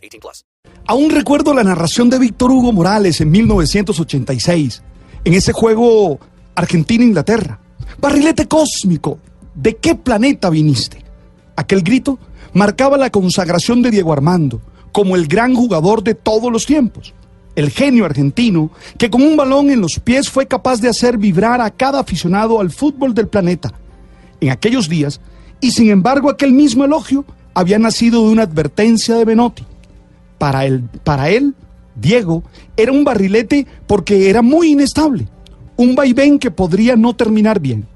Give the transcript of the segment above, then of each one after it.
18 plus. Aún recuerdo la narración de Víctor Hugo Morales en 1986, en ese juego Argentina-Inglaterra. Barrilete cósmico, ¿de qué planeta viniste? Aquel grito marcaba la consagración de Diego Armando como el gran jugador de todos los tiempos el genio argentino, que con un balón en los pies fue capaz de hacer vibrar a cada aficionado al fútbol del planeta. En aquellos días, y sin embargo aquel mismo elogio había nacido de una advertencia de Benotti. Para él, Diego era un barrilete porque era muy inestable, un vaivén que podría no terminar bien.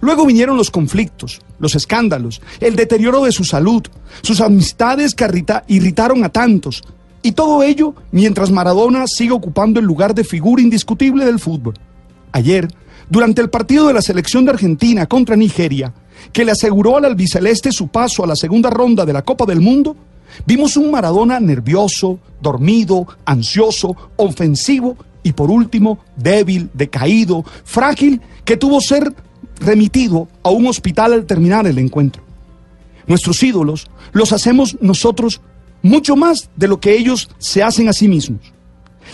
Luego vinieron los conflictos, los escándalos, el deterioro de su salud, sus amistades que irritaron a tantos, y todo ello mientras Maradona sigue ocupando el lugar de figura indiscutible del fútbol. Ayer, durante el partido de la selección de Argentina contra Nigeria, que le aseguró al albiceleste su paso a la segunda ronda de la Copa del Mundo, vimos un Maradona nervioso, dormido, ansioso, ofensivo y por último débil, decaído, frágil, que tuvo ser remitido a un hospital al terminar el encuentro. Nuestros ídolos los hacemos nosotros mucho más de lo que ellos se hacen a sí mismos.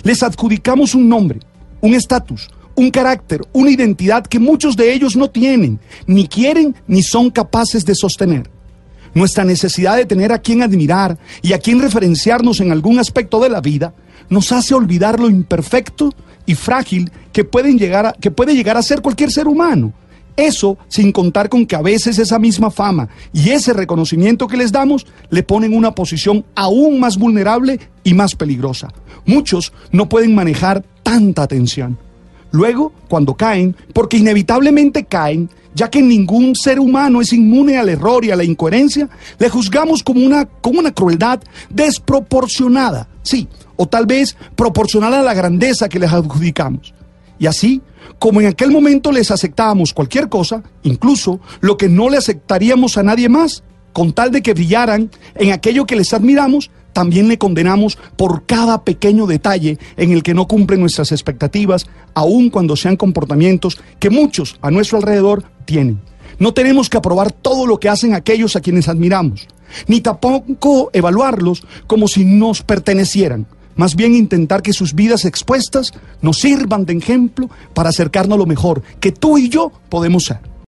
Les adjudicamos un nombre, un estatus, un carácter, una identidad que muchos de ellos no tienen, ni quieren, ni son capaces de sostener. Nuestra necesidad de tener a quien admirar y a quien referenciarnos en algún aspecto de la vida nos hace olvidar lo imperfecto y frágil que, pueden llegar que puede llegar a ser cualquier ser humano eso sin contar con que a veces esa misma fama y ese reconocimiento que les damos le ponen una posición aún más vulnerable y más peligrosa. Muchos no pueden manejar tanta atención. Luego, cuando caen, porque inevitablemente caen, ya que ningún ser humano es inmune al error y a la incoherencia, le juzgamos como una, como una crueldad desproporcionada, sí, o tal vez proporcional a la grandeza que les adjudicamos. Y así, como en aquel momento les aceptábamos cualquier cosa, incluso lo que no le aceptaríamos a nadie más, con tal de que brillaran en aquello que les admiramos, también le condenamos por cada pequeño detalle en el que no cumplen nuestras expectativas, aun cuando sean comportamientos que muchos a nuestro alrededor tienen. No tenemos que aprobar todo lo que hacen aquellos a quienes admiramos, ni tampoco evaluarlos como si nos pertenecieran más bien intentar que sus vidas expuestas nos sirvan de ejemplo para acercarnos a lo mejor que tú y yo podemos ser.